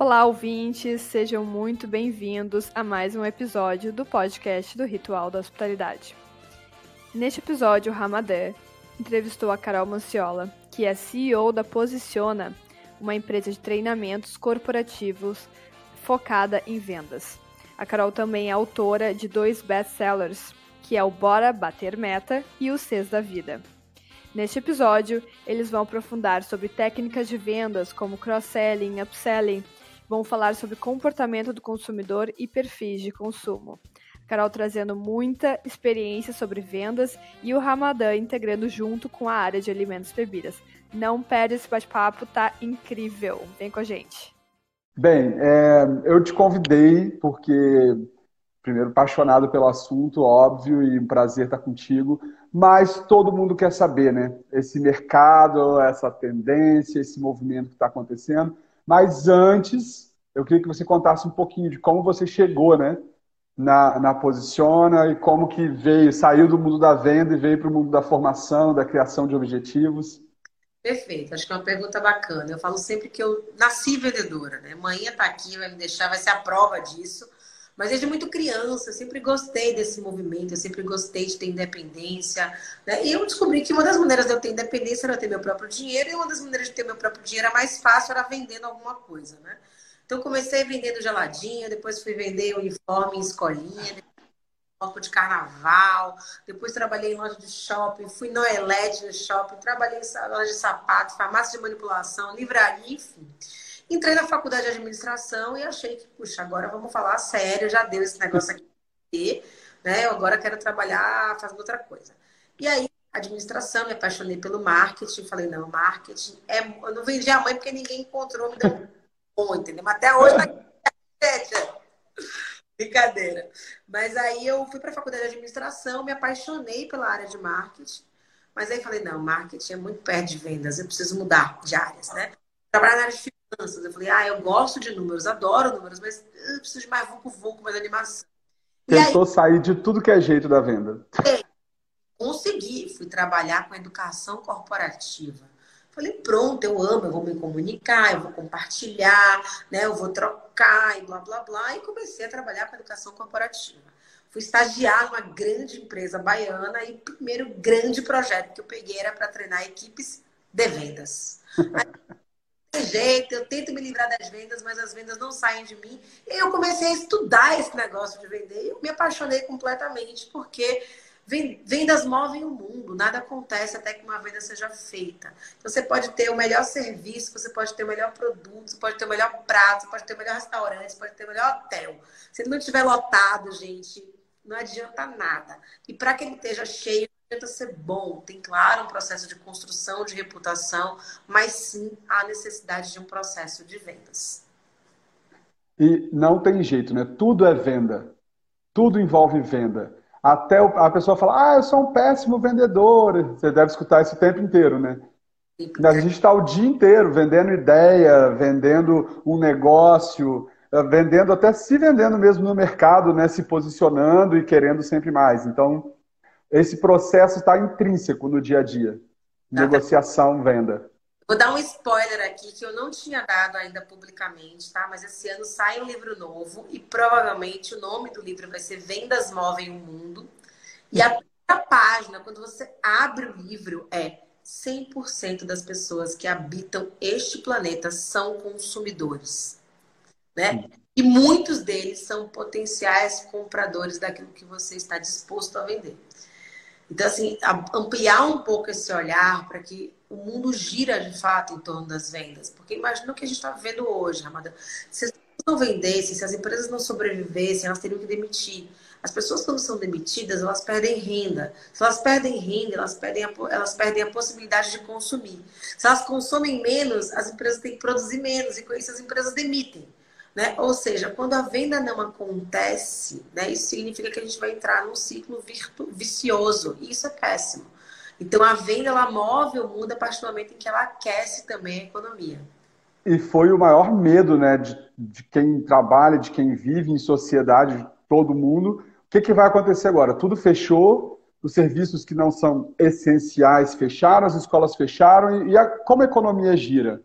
Olá, ouvintes, sejam muito bem-vindos a mais um episódio do podcast do Ritual da Hospitalidade. Neste episódio, o Ramadã entrevistou a Carol Manciola, que é CEO da Posiciona, uma empresa de treinamentos corporativos focada em vendas. A Carol também é autora de dois best-sellers, que é o Bora Bater Meta e o Cs da Vida. Neste episódio, eles vão aprofundar sobre técnicas de vendas como cross-selling, upselling, vão falar sobre comportamento do consumidor e perfis de consumo. Carol trazendo muita experiência sobre vendas e o Ramadã integrando junto com a área de alimentos e bebidas. Não perde esse bate-papo, tá incrível. Vem com a gente. Bem, é, eu te convidei porque, primeiro, apaixonado pelo assunto, óbvio, e um prazer estar contigo, mas todo mundo quer saber, né? Esse mercado, essa tendência, esse movimento que está acontecendo. Mas antes, eu queria que você contasse um pouquinho de como você chegou, né? Na, na Posiciona e como que veio, saiu do mundo da venda e veio para o mundo da formação, da criação de objetivos. Perfeito, acho que é uma pergunta bacana. Eu falo sempre que eu nasci vendedora, né? Manhã tá aqui, vai me deixar, vai ser a prova disso. Mas desde muito criança, eu sempre gostei desse movimento, eu sempre gostei de ter independência. Né? E eu descobri que uma das maneiras de eu ter independência era ter meu próprio dinheiro, e uma das maneiras de ter meu próprio dinheiro era mais fácil, era vendendo alguma coisa, né? Então comecei vendendo geladinho, depois fui vender uniforme em escolinha, bloco de carnaval, depois trabalhei em loja de shopping, fui no Eled no shopping, trabalhei em loja de sapato, farmácia de manipulação, livraria, enfim. Entrei na faculdade de administração e achei que, puxa, agora vamos falar sério, já deu esse negócio aqui, né? Eu agora quero trabalhar fazendo outra coisa. E aí, administração, me apaixonei pelo marketing, falei, não, marketing é. Eu não vendi a mãe porque ninguém encontrou, me deu bom, entendeu? Mas até hoje tá Brincadeira. Mas aí eu fui para a faculdade de administração, me apaixonei pela área de marketing. Mas aí falei, não, marketing é muito perto de vendas, eu preciso mudar de áreas, né? Trabalhar na área de finanças. Eu falei, ah, eu gosto de números, adoro números, mas eu preciso de mais vucu-vucu, mais animação. Tentou aí, sair de tudo que é jeito da venda. Consegui, fui trabalhar com educação corporativa. Falei, pronto, eu amo, eu vou me comunicar, eu vou compartilhar, né? Eu vou trocar e blá blá blá. E comecei a trabalhar com educação corporativa. Fui estagiar numa grande empresa baiana e o primeiro grande projeto que eu peguei era para treinar equipes de vendas. jeito, eu tento me livrar das vendas, mas as vendas não saem de mim. E eu comecei a estudar esse negócio de vender e eu me apaixonei completamente, porque Vendas movem o mundo, nada acontece até que uma venda seja feita. Então, você pode ter o melhor serviço, você pode ter o melhor produto, você pode ter o melhor prato, você pode ter o melhor restaurante, você pode ter o melhor hotel. Se não estiver lotado, gente, não adianta nada. E para que ele esteja cheio, adianta ser bom. Tem, claro, um processo de construção de reputação, mas sim a necessidade de um processo de vendas. E não tem jeito, né? Tudo é venda. Tudo envolve venda. Até a pessoa fala, ah, eu sou um péssimo vendedor. Você deve escutar isso o tempo inteiro, né? A gente está o dia inteiro vendendo ideia, vendendo um negócio, eh, vendendo até se vendendo mesmo no mercado, né? Se posicionando e querendo sempre mais. Então, esse processo está intrínseco no dia a dia. Negociação, venda. Vou dar um spoiler aqui que eu não tinha dado ainda publicamente, tá? Mas esse ano sai um livro novo e provavelmente o nome do livro vai ser Vendas Movem o Mundo. E a primeira página, quando você abre o livro, é 100% das pessoas que habitam este planeta são consumidores, né? E muitos deles são potenciais compradores daquilo que você está disposto a vender. Então, assim, ampliar um pouco esse olhar para que o mundo gira de fato em torno das vendas. Porque imagina o que a gente está vivendo hoje, Ramada. Se as pessoas não vendessem, se as empresas não sobrevivessem, elas teriam que demitir. As pessoas, quando são demitidas, elas perdem renda. Se elas perdem renda, elas perdem a, elas perdem a possibilidade de consumir. Se elas consomem menos, as empresas têm que produzir menos, e com isso as empresas demitem. Né? Ou seja, quando a venda não acontece, né, isso significa que a gente vai entrar num ciclo virtu vicioso. E isso é péssimo. Então a venda ela move o mundo a partir do momento em que ela aquece também a economia. E foi o maior medo né, de, de quem trabalha, de quem vive em sociedade, de todo mundo. O que, que vai acontecer agora? Tudo fechou, os serviços que não são essenciais fecharam, as escolas fecharam, e a, como a economia gira?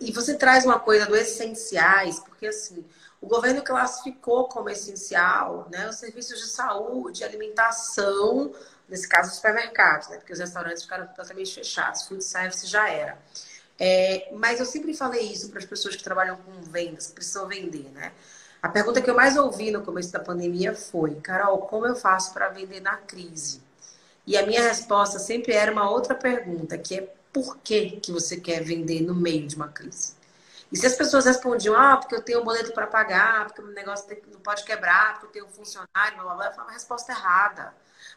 E você traz uma coisa do essenciais, porque assim, o governo classificou como essencial né, os serviços de saúde, alimentação, nesse caso, os supermercados, né, porque os restaurantes ficaram totalmente fechados, food service já era. É, mas eu sempre falei isso para as pessoas que trabalham com vendas, que precisam vender, né? A pergunta que eu mais ouvi no começo da pandemia foi: Carol, como eu faço para vender na crise? E a minha resposta sempre era uma outra pergunta, que é por que, que você quer vender no meio de uma crise? E se as pessoas respondiam, ah, porque eu tenho um boleto para pagar, porque o negócio não pode quebrar, porque eu tenho um funcionário, blá, blá, blá, eu a resposta errada.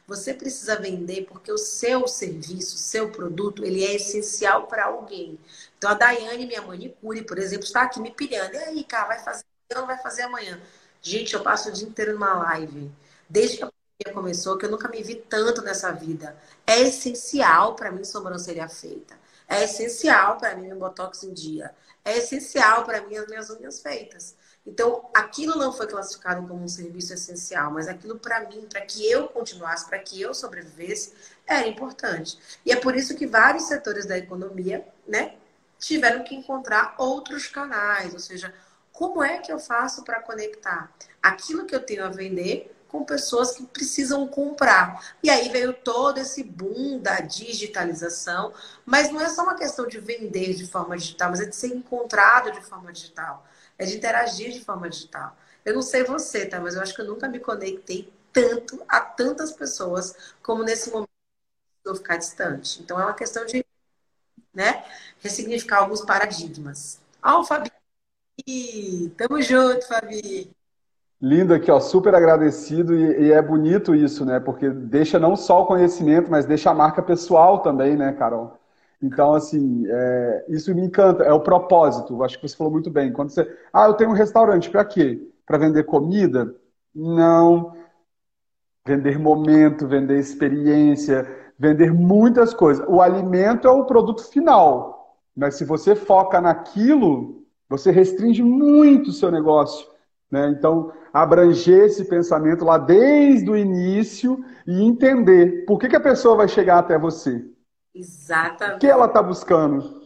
Você precisa vender porque o seu serviço, o seu produto, ele é essencial para alguém. Então, a Daiane, minha manicure, por exemplo, está aqui me pilhando. E aí, cara, vai fazer não vai fazer amanhã? Gente, eu passo o dia inteiro numa live. Desde que pandemia começou, que eu nunca me vi tanto nessa vida. É essencial para mim sobrancelha feita. É essencial para mim meu botox em dia. É essencial para mim as minhas unhas feitas. Então, aquilo não foi classificado como um serviço essencial, mas aquilo para mim, para que eu continuasse, para que eu sobrevivesse, era importante. E é por isso que vários setores da economia, né, tiveram que encontrar outros canais, ou seja, como é que eu faço para conectar aquilo que eu tenho a vender com pessoas que precisam comprar. E aí veio todo esse boom da digitalização, mas não é só uma questão de vender de forma digital, mas é de ser encontrado de forma digital, é de interagir de forma digital. Eu não sei você, tá? Mas eu acho que eu nunca me conectei tanto a tantas pessoas como nesse momento eu ficar distante. Então é uma questão de, né, ressignificar alguns paradigmas. Ah, o Fabi. Tamo junto, Fabi. Lindo aqui, ó, super agradecido e, e, é bonito isso, né? Porque deixa não só o conhecimento, mas deixa a marca pessoal também, né, Carol? Então, assim, é, isso me encanta, é o propósito. Acho que você falou muito bem. Quando você, ah, eu tenho um restaurante, para quê? Para vender comida? Não. Vender momento, vender experiência, vender muitas coisas. O alimento é o produto final, mas se você foca naquilo, você restringe muito o seu negócio. Né? Então, abranger esse pensamento lá desde o início e entender por que, que a pessoa vai chegar até você. Exatamente. O que ela está buscando?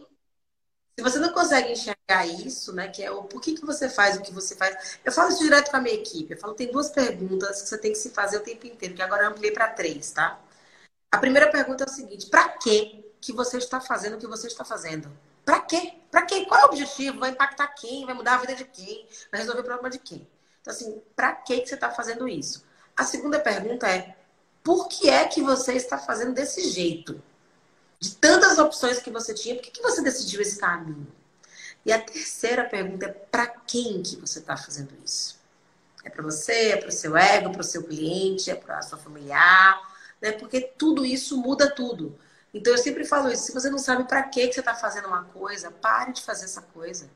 Se você não consegue enxergar isso, né, que é o por que, que você faz o que você faz. Eu falo isso direto com a minha equipe. Eu falo, tem duas perguntas que você tem que se fazer o tempo inteiro, que agora eu ampliei para três, tá? A primeira pergunta é o seguinte: para que que você está fazendo o que você está fazendo? Para quê? Para quê? Qual é o objetivo? Vai impactar quem? Vai mudar a vida de quem? Vai resolver o problema de quem? Então, assim, para que você está fazendo isso? A segunda pergunta é: por que é que você está fazendo desse jeito? De tantas opções que você tinha, por que, que você decidiu esse caminho? E a terceira pergunta é: para quem que você está fazendo isso? É para você, é para o seu ego, para o seu cliente, é para a sua familiar, né? Porque tudo isso muda tudo. Então eu sempre falo isso: se você não sabe para que você está fazendo uma coisa, pare de fazer essa coisa.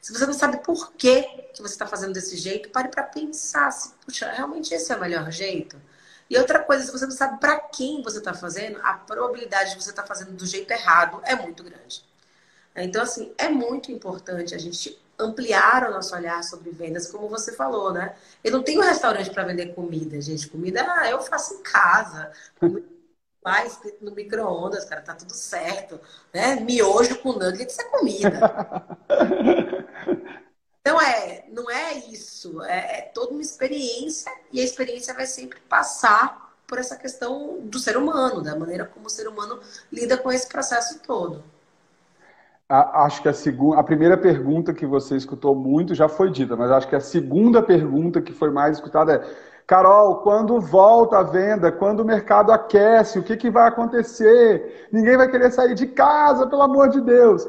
Se você não sabe por que, que você está fazendo desse jeito, pare para pensar se, puxa, realmente esse é o melhor jeito. E outra coisa, se você não sabe para quem você está fazendo, a probabilidade de você estar tá fazendo do jeito errado é muito grande. Então, assim, é muito importante a gente ampliar o nosso olhar sobre vendas, como você falou, né? Eu não tenho restaurante para vender comida, gente. Comida ah, eu faço em casa. Comida escrito no micro-ondas, cara, tá tudo certo. Né? Miojo com nuggets é comida. Então é, não é isso, é, é toda uma experiência e a experiência vai sempre passar por essa questão do ser humano, da maneira como o ser humano lida com esse processo todo. Acho que a, segunda, a primeira pergunta que você escutou muito já foi dita, mas acho que a segunda pergunta que foi mais escutada é: Carol, quando volta a venda, quando o mercado aquece, o que, que vai acontecer? Ninguém vai querer sair de casa, pelo amor de Deus.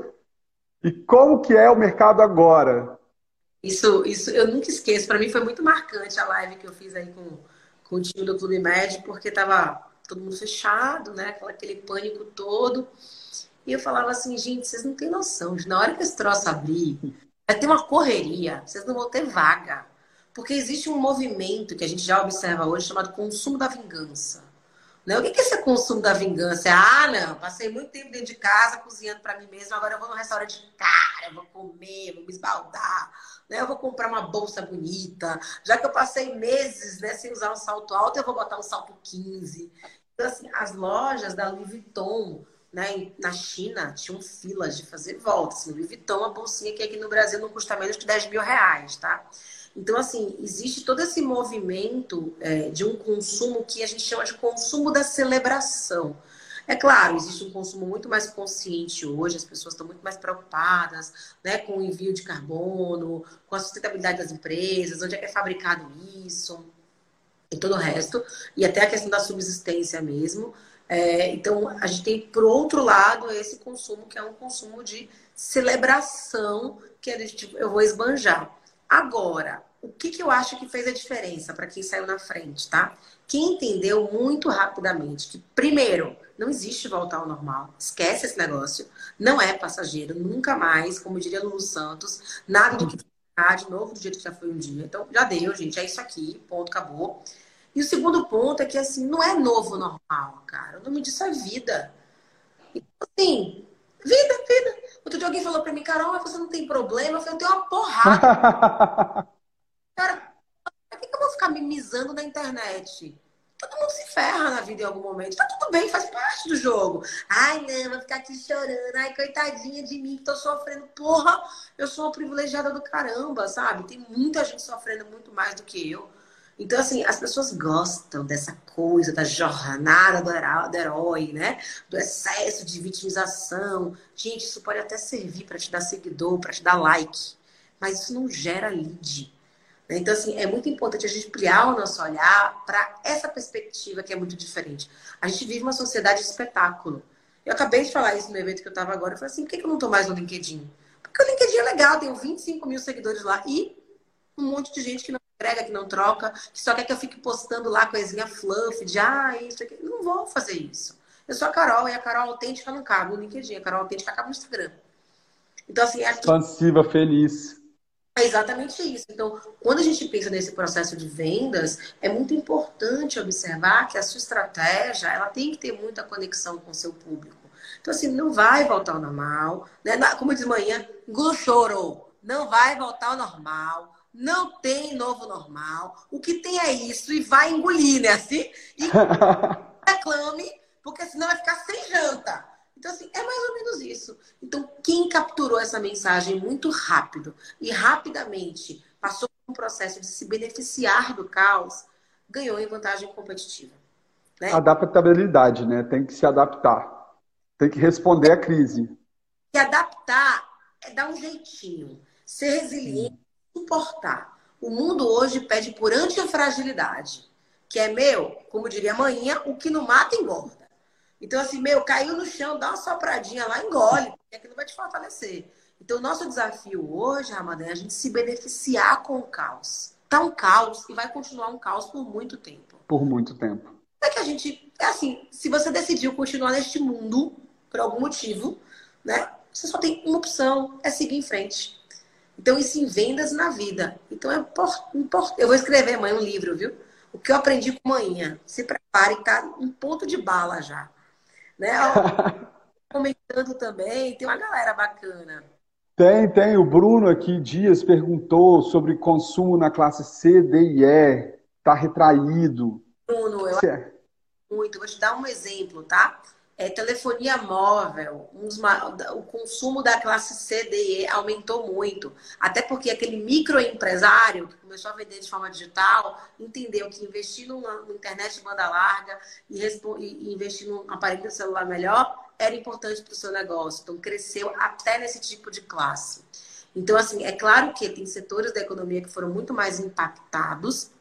E como que é o mercado agora? Isso, isso eu nunca esqueço. Para mim foi muito marcante a live que eu fiz aí com, com o time do Clube Med, porque tava todo mundo fechado, né? Aquele pânico todo. E eu falava assim, gente, vocês não têm noção. Na hora que esse troço abrir, vai ter uma correria. Vocês não vão ter vaga. Porque existe um movimento que a gente já observa hoje chamado consumo da vingança. Né? O que é esse consumo da vingança? É, ah, não, passei muito tempo dentro de casa cozinhando para mim mesmo, agora eu vou no restaurante cara, vou comer, vou me esbaldar, né? eu vou comprar uma bolsa bonita. Já que eu passei meses né, sem usar um salto alto, eu vou botar um salto 15. Então, assim, as lojas da Louis Vuitton, né, na China, tinham filas de fazer volta. Assim, Louis Vuitton, uma bolsinha que aqui no Brasil não custa menos que 10 mil reais, tá? Então, assim, existe todo esse movimento é, de um consumo que a gente chama de consumo da celebração. É claro, existe um consumo muito mais consciente hoje, as pessoas estão muito mais preocupadas né, com o envio de carbono, com a sustentabilidade das empresas, onde é que é fabricado isso, e todo o resto, e até a questão da subsistência mesmo. É, então, a gente tem, por outro lado, esse consumo que é um consumo de celebração, que a gente, eu vou esbanjar. Agora, o que, que eu acho que fez a diferença para quem saiu na frente, tá? Quem entendeu muito rapidamente que, primeiro, não existe voltar ao normal. Esquece esse negócio. Não é passageiro, nunca mais, como diria Lulu Santos, nada do que ficar de novo do jeito que já foi um dia. Então, já deu, gente. É isso aqui, ponto, acabou. E o segundo ponto é que, assim, não é novo normal, cara. O nome disso é vida. Então, assim, vida, vida. Outro dia alguém falou pra mim, Carol, você não tem problema? Eu falei, eu tenho uma porrada. cara, por que, que eu vou ficar mimizando na internet? Todo mundo se ferra na vida em algum momento. Tá tudo bem, faz parte do jogo. Ai, não, vou ficar aqui chorando. Ai, coitadinha de mim que tô sofrendo. Porra, eu sou uma privilegiada do caramba, sabe? Tem muita gente sofrendo muito mais do que eu. Então, assim, as pessoas gostam dessa coisa, da jornada do herói, né? Do excesso de vitimização. Gente, isso pode até servir para te dar seguidor, para te dar like. Mas isso não gera lead. Né? Então, assim, é muito importante a gente ampliar o nosso olhar para essa perspectiva que é muito diferente. A gente vive uma sociedade de espetáculo. Eu acabei de falar isso no evento que eu estava agora. Eu falei assim, por que eu não estou mais no LinkedIn? Porque o LinkedIn é legal, tenho 25 mil seguidores lá e um monte de gente que não entrega, que não troca, que só quer que eu fique postando lá coisinha fluff, de ah, isso aqui. Não vou fazer isso. Eu sou a Carol e a Carol autêntica não cabe no LinkedIn, a Carol autêntica cabe no Instagram. Então, assim, é expansiva, feliz. É exatamente isso. Então, quando a gente pensa nesse processo de vendas, é muito importante observar que a sua estratégia ela tem que ter muita conexão com o seu público. Então, assim, não vai voltar ao normal. Né? Como diz manhã, choro. Não vai voltar ao normal. Não tem novo normal. O que tem é isso e vai engolir, né? Assim, e reclame, porque senão vai ficar sem janta. Então, assim, é mais ou menos isso. Então, quem capturou essa mensagem muito rápido e rapidamente passou por um processo de se beneficiar do caos, ganhou em vantagem competitiva. Né? Adaptabilidade, né? Tem que se adaptar. Tem que responder à crise. Se adaptar é dar um jeitinho. Ser resiliente, suportar. O mundo hoje pede por antifragilidade, que é meu, como diria a manhã, o que não mata engorda. Então, assim, meu, caiu no chão, dá uma sopradinha lá, engole, porque aquilo vai te fortalecer. Então, o nosso desafio hoje, Ramadã, é a gente se beneficiar com o caos. Tá um caos e vai continuar um caos por muito tempo. Por muito tempo. É que a gente, é assim, se você decidiu continuar neste mundo, por algum motivo, né? Você só tem uma opção, é seguir em frente. Então, isso em vendas na vida. Então, é importante. Eu vou escrever, mãe, um livro, viu? O que eu aprendi com manhã. Se prepare, tá um ponto de bala já né? Comentando também, tem uma galera bacana. Tem, tem. O Bruno aqui, Dias, perguntou sobre consumo na classe C, D e E. Está retraído. Bruno, eu é? muito. Vou te dar um exemplo, tá? É, telefonia móvel, uns, o consumo da classe C, D e E aumentou muito. Até porque aquele microempresário que começou a vender de forma digital entendeu que investir numa, numa internet de banda larga e, e investir num aparelho de celular melhor era importante para o seu negócio. Então, cresceu até nesse tipo de classe. Então, assim, é claro que tem setores da economia que foram muito mais impactados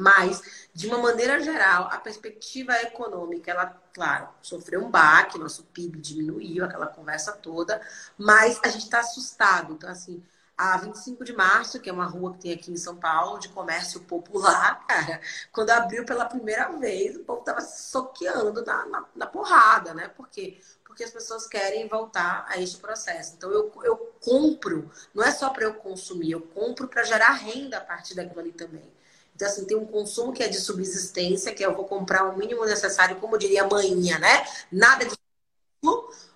mas, de uma maneira geral, a perspectiva econômica, ela, claro, sofreu um baque, nosso PIB diminuiu, aquela conversa toda, mas a gente está assustado. Então, assim, a 25 de março, que é uma rua que tem aqui em São Paulo, de comércio popular, cara, quando abriu pela primeira vez, o povo estava se soqueando na, na, na, porrada, né? Por quê? Porque as pessoas querem voltar a este processo. Então, eu, eu compro, não é só para eu consumir, eu compro para gerar renda a partir daquilo ali também. Então, assim, tem um consumo que é de subsistência, que eu vou comprar o mínimo necessário, como diria a manhinha, né? Nada de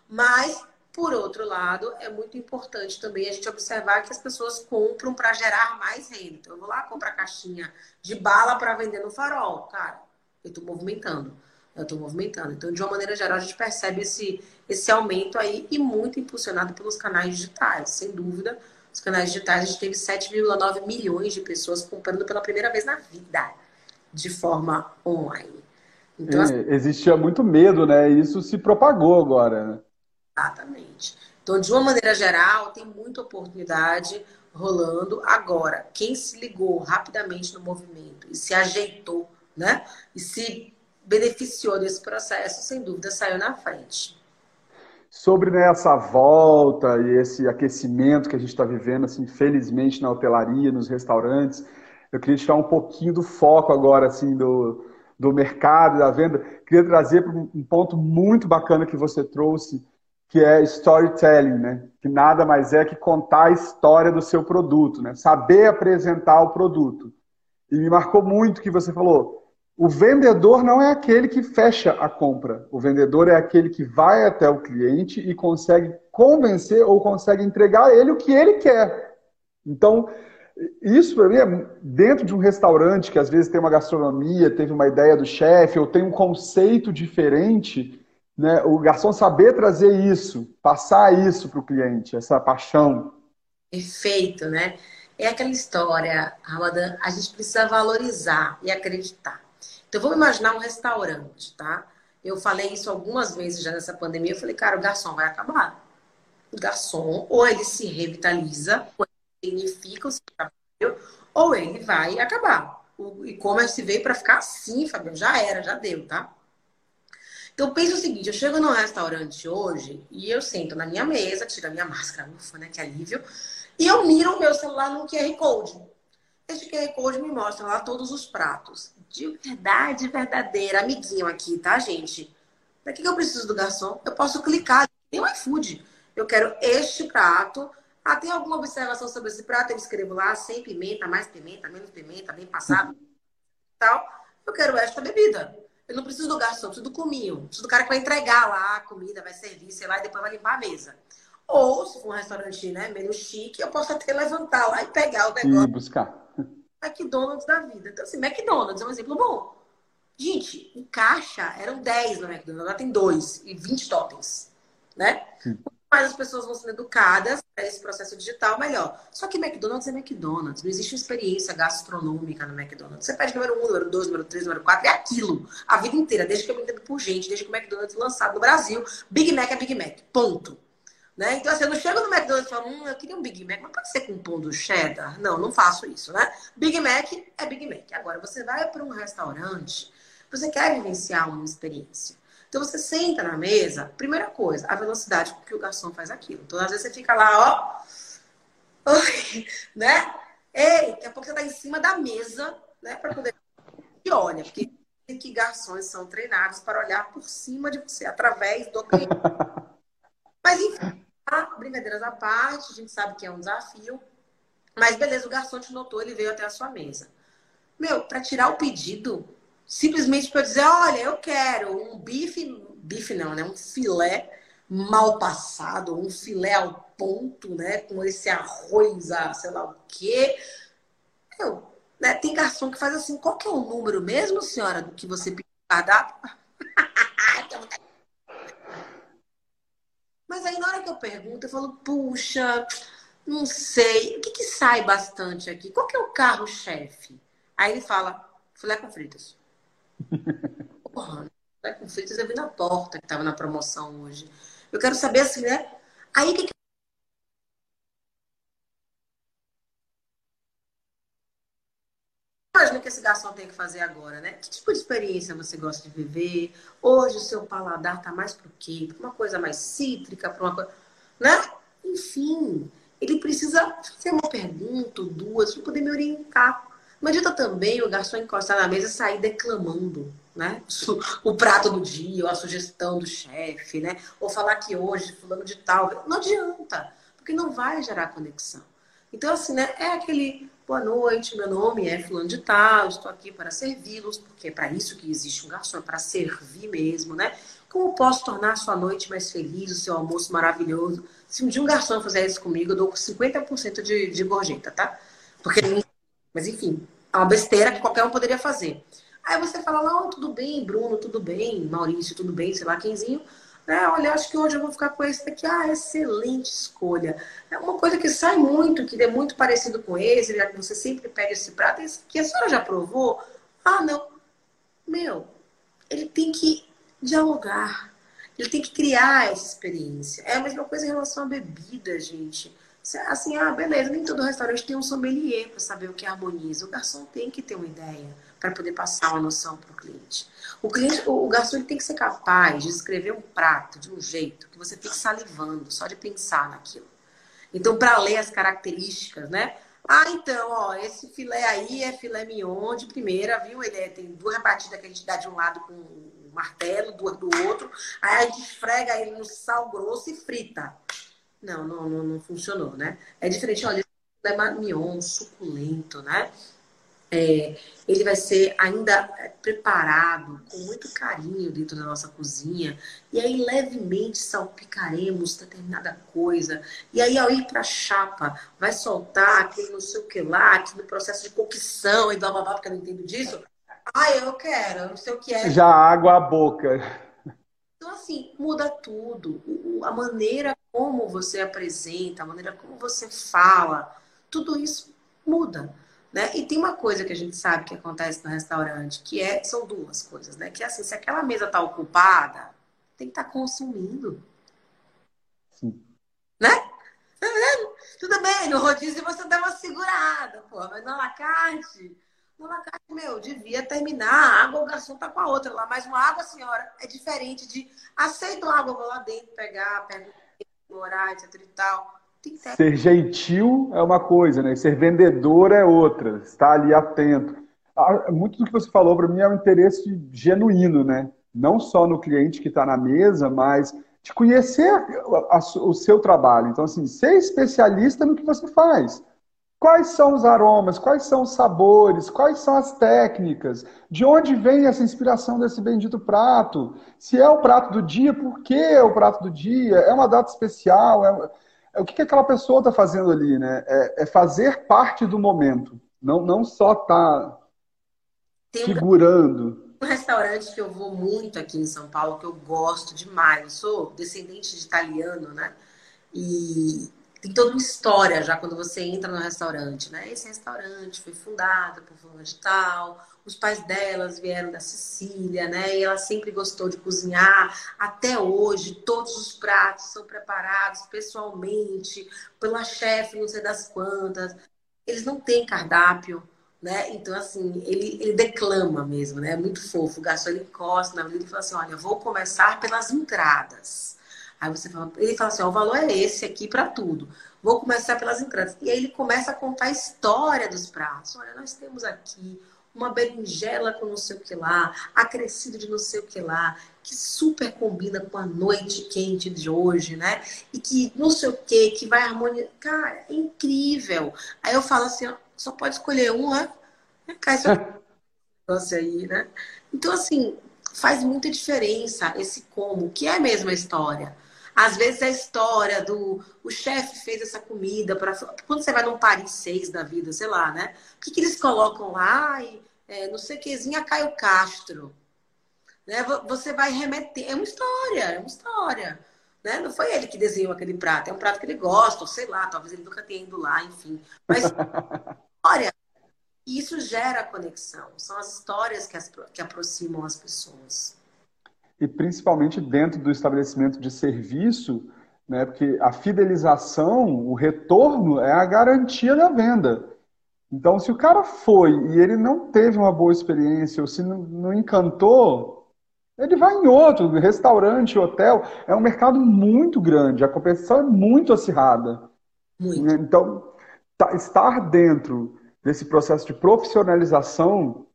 mas, por outro lado, é muito importante também a gente observar que as pessoas compram para gerar mais renda. Então, eu vou lá comprar caixinha de bala para vender no farol. Cara, eu estou movimentando. eu estou movimentando. Então, de uma maneira geral, a gente percebe esse, esse aumento aí e muito impulsionado pelos canais digitais, sem dúvida. Os canais digitais, a gente teve 7,9 milhões de pessoas comprando pela primeira vez na vida, de forma online. Então, é, assim, existia muito medo, né? Isso se propagou agora, né? Exatamente. Então, de uma maneira geral, tem muita oportunidade rolando. Agora, quem se ligou rapidamente no movimento e se ajeitou, né? E se beneficiou desse processo, sem dúvida, saiu na frente. Sobre né, essa volta e esse aquecimento que a gente está vivendo, assim, felizmente na hotelaria, nos restaurantes, eu queria tirar um pouquinho do foco agora, assim, do, do mercado, da venda. Queria trazer um ponto muito bacana que você trouxe, que é storytelling, né? Que nada mais é que contar a história do seu produto, né? Saber apresentar o produto. E me marcou muito que você falou, o vendedor não é aquele que fecha a compra. O vendedor é aquele que vai até o cliente e consegue convencer ou consegue entregar a ele o que ele quer. Então, isso para mim é dentro de um restaurante que às vezes tem uma gastronomia, teve uma ideia do chefe, ou tem um conceito diferente, né? O garçom saber trazer isso, passar isso para o cliente, essa paixão. Perfeito, né? É aquela história, Ramadan, a gente precisa valorizar e acreditar. Então, vamos imaginar um restaurante, tá? Eu falei isso algumas vezes já nessa pandemia. Eu falei, cara, o garçom vai acabar. O garçom, ou ele se revitaliza, ou ele significa o seu trabalho, ou ele vai acabar. O e-commerce veio para ficar assim, Fabiano. Já era, já deu, tá? Então, pensa o seguinte: eu chego num restaurante hoje e eu sento na minha mesa, tiro a minha máscara, ufa, né? Que alívio. E eu miro o meu celular no QR Code. Este QR Code me mostra lá todos os pratos de verdade verdadeira, amiguinho aqui, tá, gente? Para que eu preciso do garçom? Eu posso clicar, tem o iFood. Eu quero este prato. Ah, tem alguma observação sobre esse prato? Eu escrevo lá, sem pimenta, mais pimenta, menos pimenta, bem passado, tal. Eu quero esta bebida. Eu não preciso do garçom, preciso do cominho. Preciso do cara que vai entregar lá a comida, vai servir, sei lá, e depois vai limpar a mesa. Ou, se for um restaurante né, menos chique, eu posso até levantar lá e pegar o negócio. E buscar. McDonald's da vida. Então, assim, McDonald's é um exemplo bom. Gente, em caixa eram 10 no McDonald's, agora tem 2 e 20 totens, né? Quanto mais as pessoas vão sendo educadas para esse processo digital, melhor. Só que McDonald's é McDonald's, não existe uma experiência gastronômica no McDonald's. Você pede número 1, número 2, número 3, número 4, é aquilo. A vida inteira, desde que eu me entendo por gente, desde que o McDonald's lançado no Brasil, Big Mac é Big Mac, ponto. Né? Então, assim, eu não chego no McDonald's e falo, hum, eu queria um Big Mac, mas pode ser com pão do cheddar? Não, não faço isso, né? Big Mac é Big Mac. Agora, você vai para um restaurante, você quer vivenciar uma experiência. Então, você senta na mesa, primeira coisa, a velocidade com que o garçom faz aquilo. Então, às vezes, você fica lá, ó, né? Ei, daqui a pouco você tá em cima da mesa, né? Para poder. E olha, porque que garçons são treinados para olhar por cima de você, através do cliente. Mas, enfim, brincadeiras à parte, a gente sabe que é um desafio. Mas beleza, o garçom te notou, ele veio até a sua mesa. Meu, para tirar o pedido, simplesmente para dizer, olha, eu quero um bife, bife não, né? Um filé mal passado, um filé ao ponto, né? Com esse arroz, ah, sei lá o quê. Meu, né? Tem garçom que faz assim, qual que é o número mesmo, senhora, do que você pediu cardápio? Mas aí na hora que eu pergunto, eu falo, puxa, não sei, o que, que sai bastante aqui? Qual que é o carro-chefe? Aí ele fala, filé com fritas. Porra, filé com fritas eu vi na porta que estava na promoção hoje. Eu quero saber assim, né? Aí o que, que imagina que esse garçom tem que fazer agora, né? Que tipo de experiência você gosta de viver? Hoje o seu paladar tá mais pro quê? Pra uma coisa mais cítrica, para uma coisa, né? Enfim, ele precisa fazer uma pergunta, duas, para poder me orientar. Não adianta também o garçom encostar na mesa e sair declamando, né? O prato do dia, ou a sugestão do chefe, né? Ou falar que hoje fulano de tal. Não adianta, porque não vai gerar conexão. Então, assim, né? É aquele Boa noite, meu nome é Fulano de Tal, estou aqui para servi-los, porque é para isso que existe um garçom, é para servir mesmo, né? Como posso tornar sua noite mais feliz, o seu almoço maravilhoso? Se um dia um garçom fizer isso comigo, eu dou 50% de, de gorjeta, tá? Porque, mas enfim, é uma besteira que qualquer um poderia fazer. Aí você fala lá, oh, tudo bem, Bruno, tudo bem, Maurício, tudo bem, sei lá, quemzinho. Né? Olha, acho que hoje eu vou ficar com esse daqui. Ah, excelente escolha. É uma coisa que sai muito, que é muito parecido com esse, já que você sempre pede esse prato, esse que a senhora já provou? Ah, não. Meu, ele tem que dialogar. Ele tem que criar essa experiência. É a mesma coisa em relação à bebida, gente. Assim, ah, beleza, nem todo restaurante tem um sommelier para saber o que harmoniza. O garçom tem que ter uma ideia para poder passar uma noção para o cliente. O cliente, o garçom tem que ser capaz de escrever um prato de um jeito que você fique salivando só de pensar naquilo. Então, para ler as características, né? Ah, então, ó, esse filé aí é filé mignon de primeira, viu? Ele é, tem duas batidas que a gente dá de um lado com um martelo, duas do outro. Aí a gente esfrega ele no sal grosso e frita. Não, não, não, não funcionou, né? É diferente, olha, filé mignon, suculento, né? É, ele vai ser ainda é, preparado com muito carinho dentro da nossa cozinha. E aí, levemente salpicaremos determinada coisa. E aí, ao ir para a chapa, vai soltar aquele não sei o que lá, aquele processo de cocção e blá blá blá, porque eu não entendo disso. Ah, eu quero, não sei o que é. Já água a boca. Então, assim, muda tudo. A maneira como você apresenta, a maneira como você fala, tudo isso muda. Né? E tem uma coisa que a gente sabe que acontece no restaurante, que é, são duas coisas, né? Que é assim, se aquela mesa está ocupada, tem que estar tá consumindo. Sim. Né? Tá Tudo bem, no rodízio você dá uma segurada, pô, mas no alacarte, no alacarte, meu, devia terminar, a água, o garçom tá com a outra lá, mas uma água, senhora, é diferente de aceito água, vou lá dentro pegar, pego morar, etc e tal. Ser gentil é uma coisa, né? Ser vendedor é outra. Estar ali atento. Ah, muito do que você falou para mim é um interesse genuíno, né? Não só no cliente que está na mesa, mas de conhecer o seu trabalho. Então, assim, ser especialista no que você faz. Quais são os aromas? Quais são os sabores? Quais são as técnicas? De onde vem essa inspiração desse bendito prato? Se é o prato do dia, por que é o prato do dia? É uma data especial? É é o que, que aquela pessoa está fazendo ali, né? É, é, fazer parte do momento, não, não só estar tá figurando. Um restaurante que eu vou muito aqui em São Paulo, que eu gosto demais. Eu sou descendente de italiano, né? E tem toda uma história já quando você entra no restaurante, né? Esse restaurante foi fundado por fulano de tal, os pais delas vieram da Sicília, né? E ela sempre gostou de cozinhar. Até hoje, todos os pratos são preparados pessoalmente pela chefe, não sei das quantas. Eles não têm cardápio, né? Então, assim, ele, ele declama mesmo, né? É muito fofo. O garçom ele encosta na vida e fala assim: olha, vou começar pelas entradas. Aí você fala, ele fala assim: ó, o valor é esse aqui para tudo. Vou começar pelas entradas. E aí ele começa a contar a história dos pratos. Olha, nós temos aqui uma berinjela com não sei o que lá, acrescido de não sei o que lá, que super combina com a noite quente de hoje, né? E que não sei o que, que vai harmonizar. Cara, é incrível. Aí eu falo assim, ó, só pode escolher um, né? Cai esse negócio aí, né? Então, assim, faz muita diferença esse como, que é a mesma história. Às vezes é a história do o chefe fez essa comida para quando você vai num Paris 6 da vida, sei lá, né? O que, que eles colocam lá e é, não sei quezinha Caio Castro. Né? Você vai remeter. É uma história, é uma história. Né? Não foi ele que desenhou aquele prato, é um prato que ele gosta, ou sei lá, talvez ele nunca tenha ido lá, enfim. Mas. E isso gera conexão. São as histórias que, as, que aproximam as pessoas. E principalmente dentro do estabelecimento de serviço, né? Porque a fidelização, o retorno é a garantia da venda. Então, se o cara foi e ele não teve uma boa experiência, ou se não, não encantou, ele vai em outro, restaurante, hotel. É um mercado muito grande, a competição é muito acirrada. Muito. Então, tá, estar dentro desse processo de profissionalização.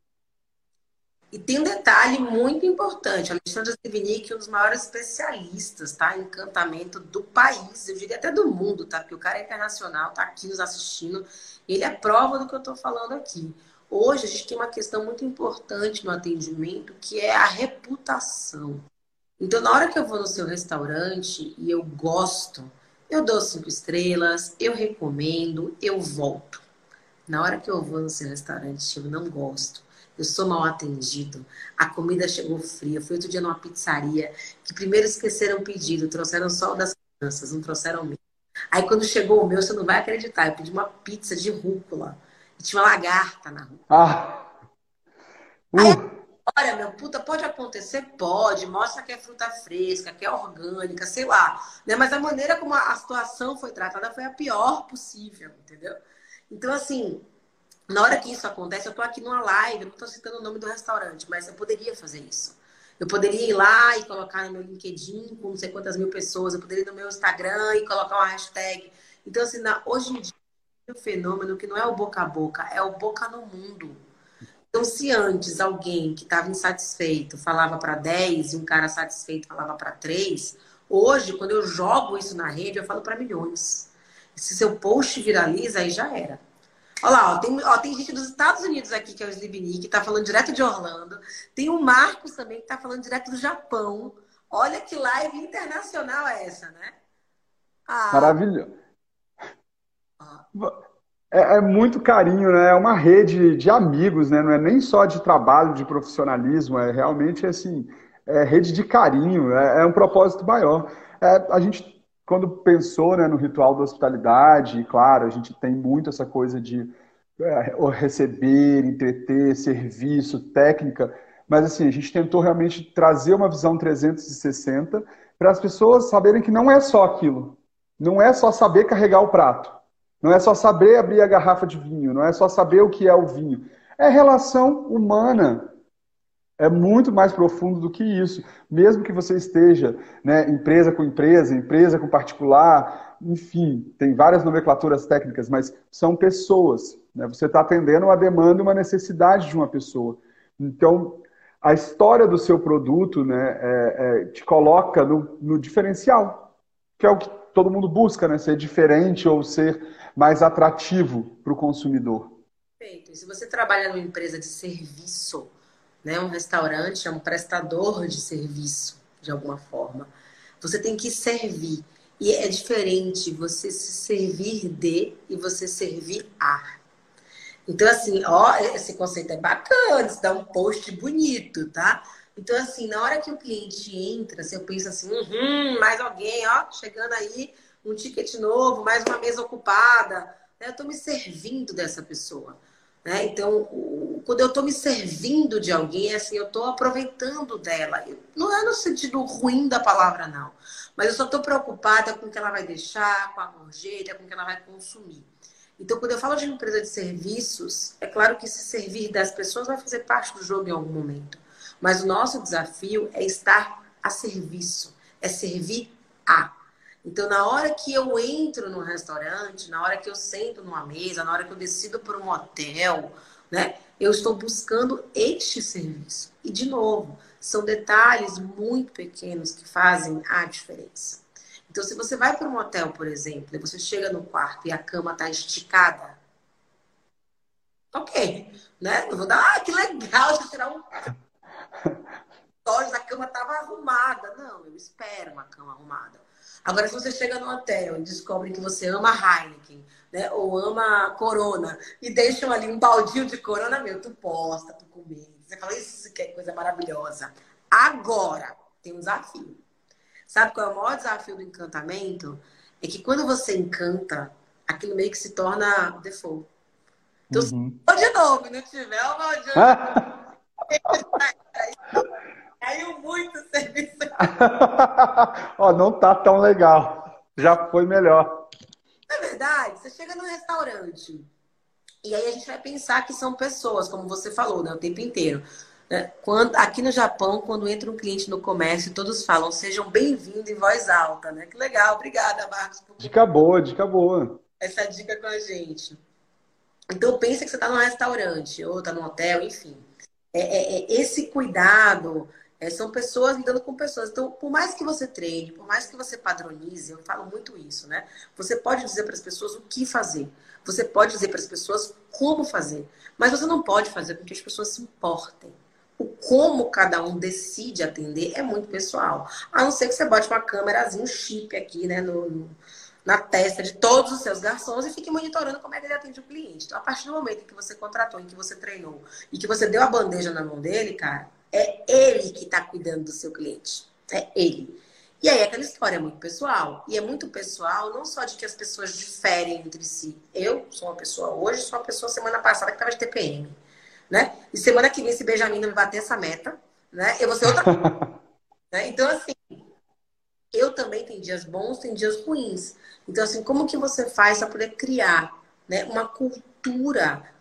E tem um detalhe muito importante: Alexandre Zivnik é um dos maiores especialistas tá, em encantamento do país, eu diria até do mundo, tá? Porque o cara é internacional, está aqui nos assistindo. Ele é prova do que eu estou falando aqui. Hoje a gente tem uma questão muito importante no atendimento, que é a reputação. Então, na hora que eu vou no seu restaurante e eu gosto, eu dou cinco estrelas, eu recomendo, eu volto. Na hora que eu vou no seu restaurante eu não gosto, eu sou mal atendido, a comida chegou fria. Fui outro dia numa pizzaria que primeiro esqueceram o pedido, trouxeram só o das crianças, não trouxeram o meu. Aí quando chegou o meu, você não vai acreditar, eu pedi uma pizza de rúcula. E tinha uma lagarta na rua. Ah! Uh. Aí, olha, meu, puta, pode acontecer? Pode. Mostra que é fruta fresca, que é orgânica, sei lá. Né? Mas a maneira como a situação foi tratada foi a pior possível, entendeu? Então, assim, na hora que isso acontece, eu tô aqui numa live, não tô citando o nome do restaurante, mas eu poderia fazer isso. Eu poderia ir lá e colocar no meu LinkedIn com não sei quantas mil pessoas, eu poderia ir no meu Instagram e colocar uma hashtag. Então, assim, na, hoje em dia, o fenômeno que não é o boca a boca, é o boca no mundo. Então, se antes alguém que estava insatisfeito falava para 10 e um cara satisfeito falava para 3, hoje, quando eu jogo isso na rede, eu falo para milhões. Se seu post viraliza, aí já era. Olha lá, ó, tem, ó, tem gente dos Estados Unidos aqui, que é o Slibnik, que está falando direto de Orlando. Tem o Marcos também, que está falando direto do Japão. Olha que live internacional é essa, né? Ah. Maravilhoso. É, é, muito carinho, né? É uma rede de amigos, né? Não é nem só de trabalho, de profissionalismo, é realmente assim, é rede de carinho, é, é um propósito maior. É, a gente quando pensou né, no ritual da hospitalidade, claro, a gente tem muito essa coisa de é, receber, entreter, serviço, técnica, mas assim, a gente tentou realmente trazer uma visão 360 para as pessoas saberem que não é só aquilo. Não é só saber carregar o prato. Não é só saber abrir a garrafa de vinho. Não é só saber o que é o vinho. É relação humana é muito mais profundo do que isso. Mesmo que você esteja né, empresa com empresa, empresa com particular, enfim, tem várias nomenclaturas técnicas, mas são pessoas. Né? Você está atendendo uma demanda e uma necessidade de uma pessoa. Então, a história do seu produto né, é, é, te coloca no, no, diferencial, que é o que todo mundo busca, né? ser diferente ou ser mais atrativo para o consumidor. Perfeito. E se você trabalha numa empresa de serviço, né? Um restaurante é um prestador de serviço, de alguma forma. Você tem que servir. E é diferente você se servir de e você servir a. Então, assim, ó, esse conceito é bacana, isso dá um post bonito, tá? Então, assim, na hora que o cliente entra, se eu penso assim, uhum, mais alguém, ó, chegando aí, um ticket novo, mais uma mesa ocupada, né? eu estou me servindo dessa pessoa. Né? Então, o, quando eu estou me servindo de alguém, assim, eu estou aproveitando dela. Não é no sentido ruim da palavra, não. Mas eu só estou preocupada com o que ela vai deixar, com a gorjeta, com o que ela vai consumir. Então, quando eu falo de empresa de serviços, é claro que se servir das pessoas vai fazer parte do jogo em algum momento. Mas o nosso desafio é estar a serviço, é servir a. Então, na hora que eu entro no restaurante, na hora que eu sento numa mesa, na hora que eu decido por um hotel, né? Eu estou buscando este serviço. E, de novo, são detalhes muito pequenos que fazem a diferença. Então, se você vai para um hotel, por exemplo, e você chega no quarto e a cama está esticada, ok, né? Não vou dar, ah, que legal, tirar um. Olha, a cama estava arrumada. Não, eu espero uma cama arrumada. Agora, se você chega no hotel e descobre que você ama Heineken, né? Ou ama Corona, e deixam ali um baldinho de Corona, meu, tu posta, tu comenta. Você fala, isso que é coisa maravilhosa. Agora, tem um desafio. Sabe qual é o maior desafio do encantamento? É que quando você encanta, aquilo meio que se torna default. Então, uhum. se de novo, não tiver o baldinho. Caiu muito o serviço. Ó, não tá tão legal. Já foi melhor. É verdade. Você chega no restaurante e aí a gente vai pensar que são pessoas, como você falou, né, o tempo inteiro. Né? Quando, aqui no Japão, quando entra um cliente no comércio, todos falam sejam bem-vindos em voz alta, né? Que legal, obrigada, Marcos. Por... Dica boa, dica boa. Essa dica com a gente. Então pensa que você está num restaurante ou está num hotel, enfim. É, é, é, esse cuidado é, são pessoas lidando com pessoas. Então, por mais que você treine, por mais que você padronize, eu falo muito isso, né? Você pode dizer para as pessoas o que fazer. Você pode dizer para as pessoas como fazer. Mas você não pode fazer com que as pessoas se importem. O como cada um decide atender é muito pessoal. A não ser que você bote uma câmerazinha, um chip aqui, né? No, no na testa de todos os seus garçons e fique monitorando como é que ele atende o cliente. Então, a partir do momento em que você contratou, em que você treinou e que você deu a bandeja na mão dele, cara, é ele que está cuidando do seu cliente. É ele. E aí aquela história é muito pessoal. E é muito pessoal, não só de que as pessoas diferem entre si. Eu sou uma pessoa hoje, sou uma pessoa semana passada que estava de TPM. Né? E semana que vem, se Benjamin não me bater essa meta, né? Eu vou ser outra. né? Então, assim, eu também tenho dias bons, tem dias ruins. Então, assim, como que você faz para poder criar né, uma cultura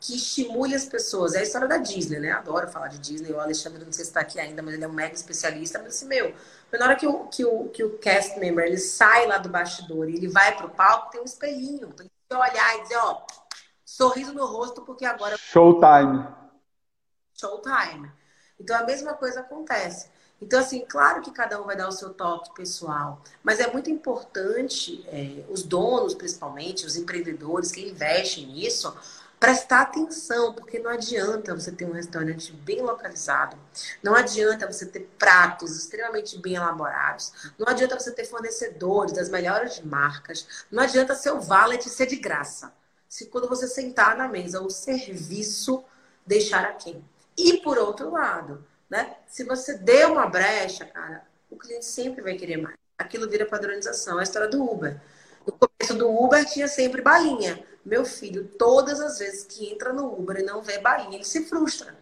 que estimule as pessoas? É a história da Disney, né? Adoro falar de Disney. O Alexandre não sei se está aqui ainda, mas ele é um mega especialista. Mas assim, meu, na hora que o, que o, que o cast member ele sai lá do bastidor e ele vai pro palco, tem um espelhinho. Tem que olhar e dizer, ó, sorriso no rosto, porque agora. Showtime. Showtime. Então a mesma coisa acontece. Então, assim, claro que cada um vai dar o seu toque pessoal, mas é muito importante, é, os donos, principalmente, os empreendedores que investem nisso, prestar atenção, porque não adianta você ter um restaurante bem localizado, não adianta você ter pratos extremamente bem elaborados, não adianta você ter fornecedores das melhores marcas, não adianta seu valet ser de graça. Se quando você sentar na mesa, o serviço deixar a quem. E por outro lado, né? Se você deu uma brecha, cara, o cliente sempre vai querer mais. Aquilo vira padronização. É a história do Uber. No começo do Uber tinha sempre balinha. Meu filho, todas as vezes que entra no Uber e não vê balinha, ele se frustra.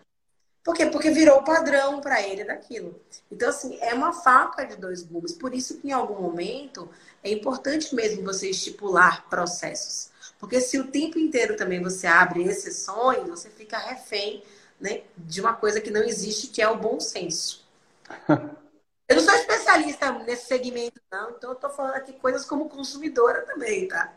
Por quê? Porque virou padrão para ele daquilo. Então, assim, é uma faca de dois gumes. Por isso que em algum momento é importante mesmo você estipular processos. Porque se o tempo inteiro também você abre exceções, você fica refém né, de uma coisa que não existe, que é o bom senso. eu não sou especialista nesse segmento, não, então eu estou falando aqui coisas como consumidora também, tá?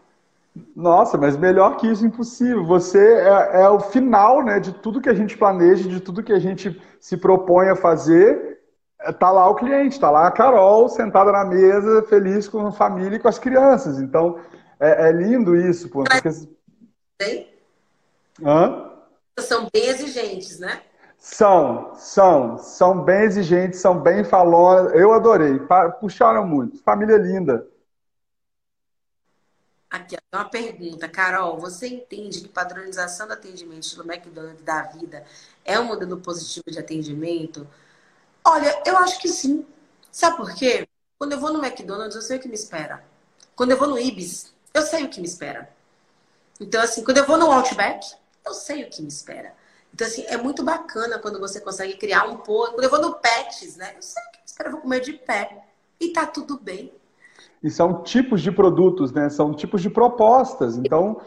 Nossa, mas melhor que isso, impossível. Você é, é, o final né, de tudo que a gente planeja, de tudo que a gente se propõe a fazer. É, tá lá o cliente, tá lá a Carol sentada na mesa, feliz com a família e com as crianças. Então, é, é lindo isso, pô. Porque... Hã? São bem exigentes, né? São, são, são bem exigentes, são bem falonas. Eu adorei, puxaram muito. Família linda. Aqui, uma pergunta, Carol. Você entende que padronização do atendimento do McDonald's da vida é um modelo positivo de atendimento? Olha, eu acho que sim. Sabe por quê? Quando eu vou no McDonald's, eu sei o que me espera. Quando eu vou no Ibis, eu sei o que me espera. Então, assim, quando eu vou no Outback, eu sei o que me espera. Então, assim, é muito bacana quando você consegue criar um pouco. Quando eu vou no Pets, né? Eu sei o que me espera, eu vou comer de pé. E tá tudo bem. E são tipos de produtos, né? São tipos de propostas. Então.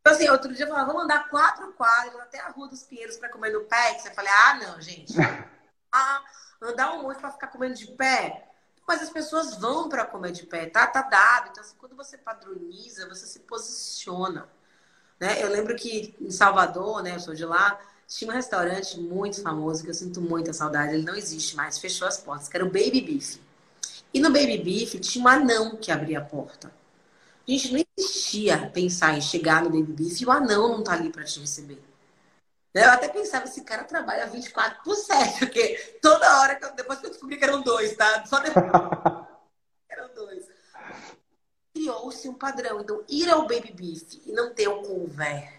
Então, assim, outro dia eu falava, vamos andar quatro quadros até a Rua dos Pinheiros para comer no Pets. Eu falei, ah, não, gente. ah, andar um monte para ficar comendo de pé. Mas as pessoas vão para comer de pé, tá? Tá dado. Então, assim, quando você padroniza, você se posiciona. Né? Eu lembro que em Salvador, né, eu sou de lá, tinha um restaurante muito famoso que eu sinto muita saudade. Ele não existe mais, fechou as portas, que era o Baby Beef. E no Baby Beef tinha um anão que abria a porta. Gente, não existia pensar em chegar no Baby Beef e o anão não tá ali para te receber. Eu até pensava, esse cara trabalha 24 por 7, porque toda hora, depois que eu descobri que eram dois, tá? Só depois. criou-se um padrão. Então, ir ao baby beef e não ter o couvert,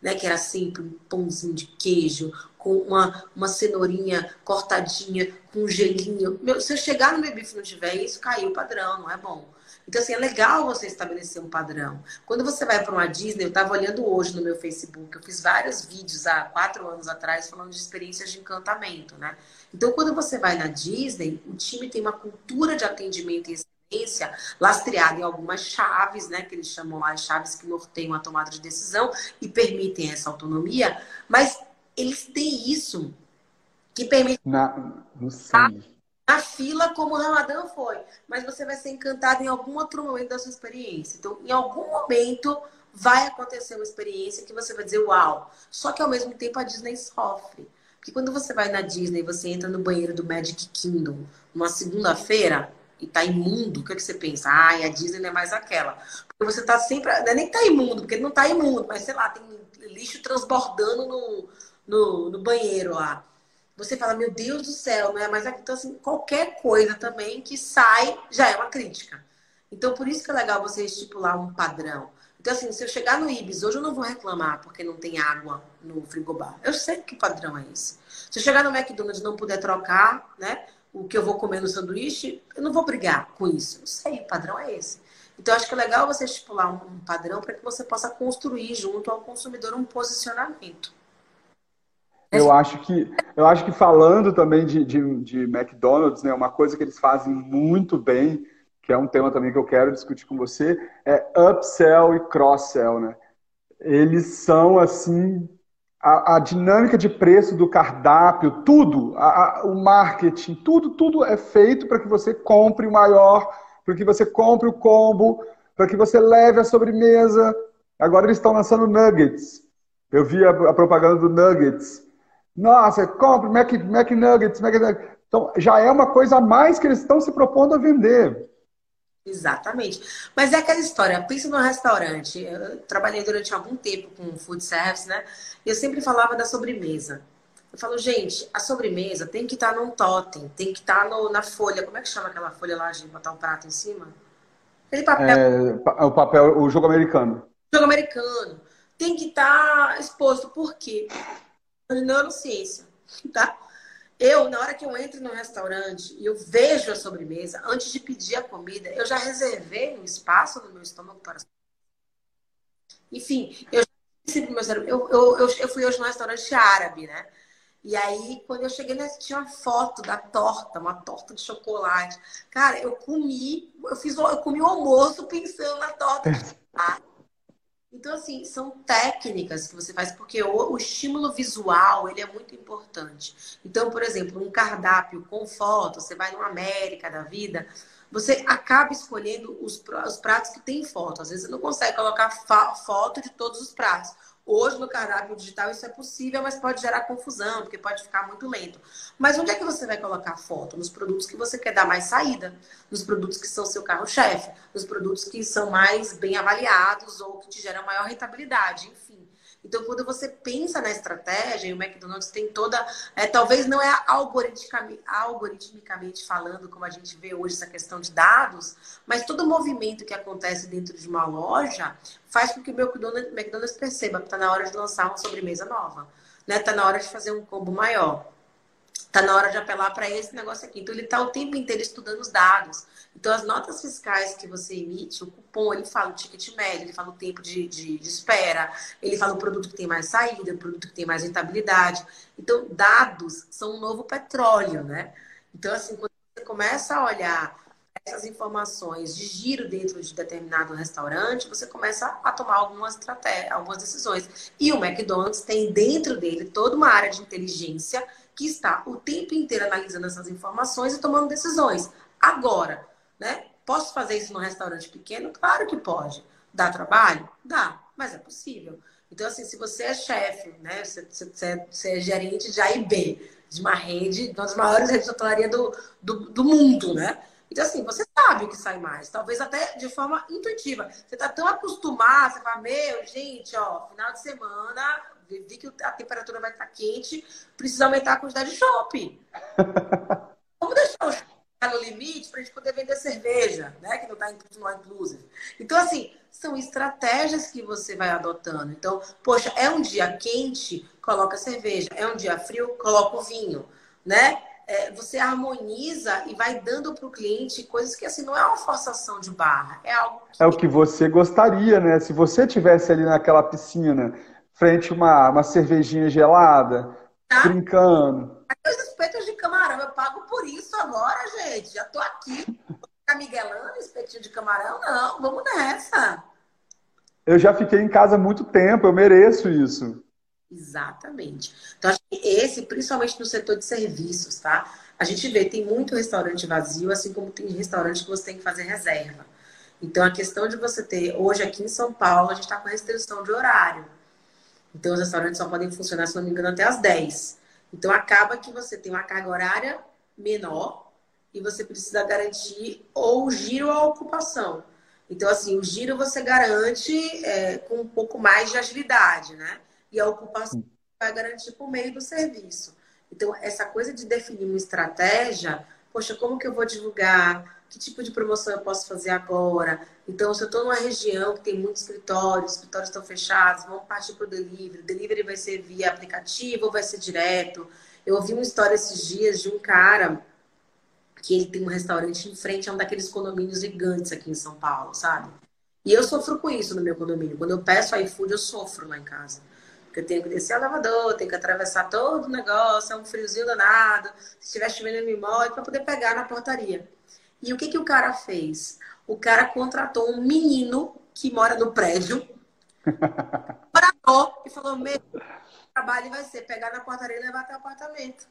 né, que era sempre um pãozinho de queijo, com uma, uma cenourinha cortadinha, com um gelinho. Meu, se eu chegar no baby beef e não tiver isso, caiu o padrão, não é bom. Então, assim, é legal você estabelecer um padrão. Quando você vai para uma Disney, eu estava olhando hoje no meu Facebook, eu fiz vários vídeos há quatro anos atrás falando de experiências de encantamento, né? Então, quando você vai na Disney, o time tem uma cultura de atendimento e consciência lastreada em algumas chaves, né, que eles chamam lá de chaves que norteiam a tomada de decisão e permitem essa autonomia, mas eles têm isso que permite na, na fila como o Ramadã foi, mas você vai ser encantado em algum outro momento da sua experiência. Então, em algum momento vai acontecer uma experiência que você vai dizer uau. Só que ao mesmo tempo a Disney sofre. Porque quando você vai na Disney, você entra no banheiro do Magic Kingdom numa segunda-feira, e tá imundo, o que, é que você pensa? Ai, a Disney não é mais aquela. Porque você tá sempre. É nem tá imundo, porque não tá imundo, mas sei lá, tem lixo transbordando no, no, no banheiro lá. Você fala, meu Deus do céu, não é mais aqui. Então, assim, qualquer coisa também que sai já é uma crítica. Então, por isso que é legal você estipular um padrão. Então, assim, se eu chegar no Ibis hoje, eu não vou reclamar porque não tem água no frigobar. Eu sei que padrão é esse. Se eu chegar no McDonald's e não puder trocar, né, o que eu vou comer no sanduíche, eu não vou brigar com isso. Eu sei, o padrão é esse. Então, acho que é legal você estipular um padrão para que você possa construir junto ao consumidor um posicionamento. Eu acho que, eu acho que falando também de, de, de McDonald's, né, uma coisa que eles fazem muito bem que é um tema também que eu quero discutir com você, é upsell e cross-sell, né? Eles são, assim, a, a dinâmica de preço do cardápio, tudo, a, a, o marketing, tudo, tudo é feito para que você compre o maior, para que você compre o combo, para que você leve a sobremesa. Agora eles estão lançando nuggets. Eu vi a, propaganda do nuggets. Nossa, compre Mac, Mac Nuggets, Mac Nuggets. Então, já é uma coisa a mais que eles estão se propondo a vender. Exatamente. Mas é aquela história, pensa no restaurante. Eu trabalhei durante algum tempo com food service, né? E eu sempre falava da sobremesa. Eu falo, gente, a sobremesa tem que estar tá num totem, tem que estar tá na folha. Como é que chama aquela folha lá de botar um prato em cima? Aquele papel. É, o papel, o jogo americano. O jogo americano. Tem que estar tá exposto. Por quê? Neurociência, tá? Eu, na hora que eu entro no restaurante e eu vejo a sobremesa, antes de pedir a comida, eu já reservei um espaço no meu estômago para. Enfim, eu eu, eu, eu, fui hoje no restaurante árabe, né? E aí, quando eu cheguei, né, tinha uma foto da torta, uma torta de chocolate. Cara, eu comi, eu fiz, eu comi o almoço pensando na torta de chocolate. Então, assim, são técnicas que você faz, porque o, o, estímulo visual, ele é muito importante. Então, por exemplo, um cardápio com foto, você vai no América da vida, você acaba escolhendo os, os pratos que tem foto. Às vezes você não consegue colocar foto de todos os pratos. Hoje, no cardápio digital, isso é possível, mas pode gerar confusão, porque pode ficar muito lento. Mas onde é que você vai colocar foto? Nos produtos que você quer dar mais saída, nos produtos que são seu carro-chefe, nos produtos que são mais bem avaliados ou que te geram maior rentabilidade, enfim. Então, quando você pensa na estratégia, e o McDonald's tem toda. É, talvez não é algoritmicamente, algoritmicamente falando, como a gente vê hoje, essa questão de dados, mas todo movimento que acontece dentro de uma loja faz com que o McDonald's, McDonald's perceba que está na hora de lançar uma sobremesa nova. Está né? Tá na hora de fazer um combo maior. Está na hora de apelar para esse negócio aqui. Então, ele está o tempo inteiro estudando os dados. Então, as notas fiscais que você emite, o cupom, ele fala o ticket médio, ele fala o tempo de, de, de espera, ele fala o produto que tem mais saída, o produto que tem mais rentabilidade. Então, dados são um novo petróleo, né? Então, assim, quando você começa a olhar essas informações de giro dentro de determinado restaurante, você começa a tomar algumas estratégias, algumas decisões. E o McDonald's tem dentro dele toda uma área de inteligência que está o tempo inteiro analisando essas informações e tomando decisões. Agora, né? Posso fazer isso num restaurante pequeno? Claro que pode. Dá trabalho? Dá, mas é possível. Então, assim, se você é chefe, né? Você, você, você é gerente de A e B, de uma rede, uma das maiores redes de hotelaria do, do, do mundo, né? Então, assim, você sabe o que sai mais. Talvez até de forma intuitiva. Você tá tão acostumado, você fala, meu, gente, ó, final de semana, vi que a temperatura vai estar quente, precisa aumentar a quantidade de shopping. Vamos deixar o no limite para a gente poder vender cerveja, né? Que não está incluso no inclusive. Então, assim, são estratégias que você vai adotando. Então, poxa, é um dia quente, coloca cerveja. É um dia frio, coloca o vinho, né? É, você harmoniza e vai dando para o cliente coisas que assim não é uma forçação de barra, é algo que... é o que você gostaria, né? Se você tivesse ali naquela piscina, frente a uma, uma cervejinha gelada, tá? brincando. Aqueles espetos de camarão, eu pago por isso agora, gente. Já tô aqui. Ficar miguelando, espetinho de camarão, não, vamos nessa. Eu já fiquei em casa muito tempo, eu mereço isso. Exatamente. Então, acho que esse, principalmente no setor de serviços, tá? A gente vê, tem muito restaurante vazio, assim como tem restaurante que você tem que fazer reserva. Então, a questão de você ter, hoje aqui em São Paulo, a gente está com restrição de horário. Então, os restaurantes só podem funcionar, se não me engano, até as 10. Então, acaba que você tem uma carga horária menor e você precisa garantir ou o giro ou a ocupação. Então, assim, o giro você garante é, com um pouco mais de agilidade, né? E a ocupação vai garantir por meio do serviço. Então, essa coisa de definir uma estratégia, poxa, como que eu vou divulgar? que tipo de promoção eu posso fazer agora. Então, se eu estou numa região que tem muitos escritórios, os escritórios estão fechados, vamos partir para o delivery. O delivery vai ser via aplicativo ou vai ser direto? Eu ouvi uma história esses dias de um cara que ele tem um restaurante em frente a um daqueles condomínios gigantes aqui em São Paulo, sabe? E eu sofro com isso no meu condomínio. Quando eu peço iFood, eu sofro lá em casa. Porque eu tenho que descer o elevador, tenho que atravessar todo o negócio, é um friozinho danado. Se estiver chovendo, me molho para poder pegar na portaria. E o que, que o cara fez? O cara contratou um menino que mora no prédio, morador, e falou: meu trabalho vai ser pegar na portaria e levar até o apartamento.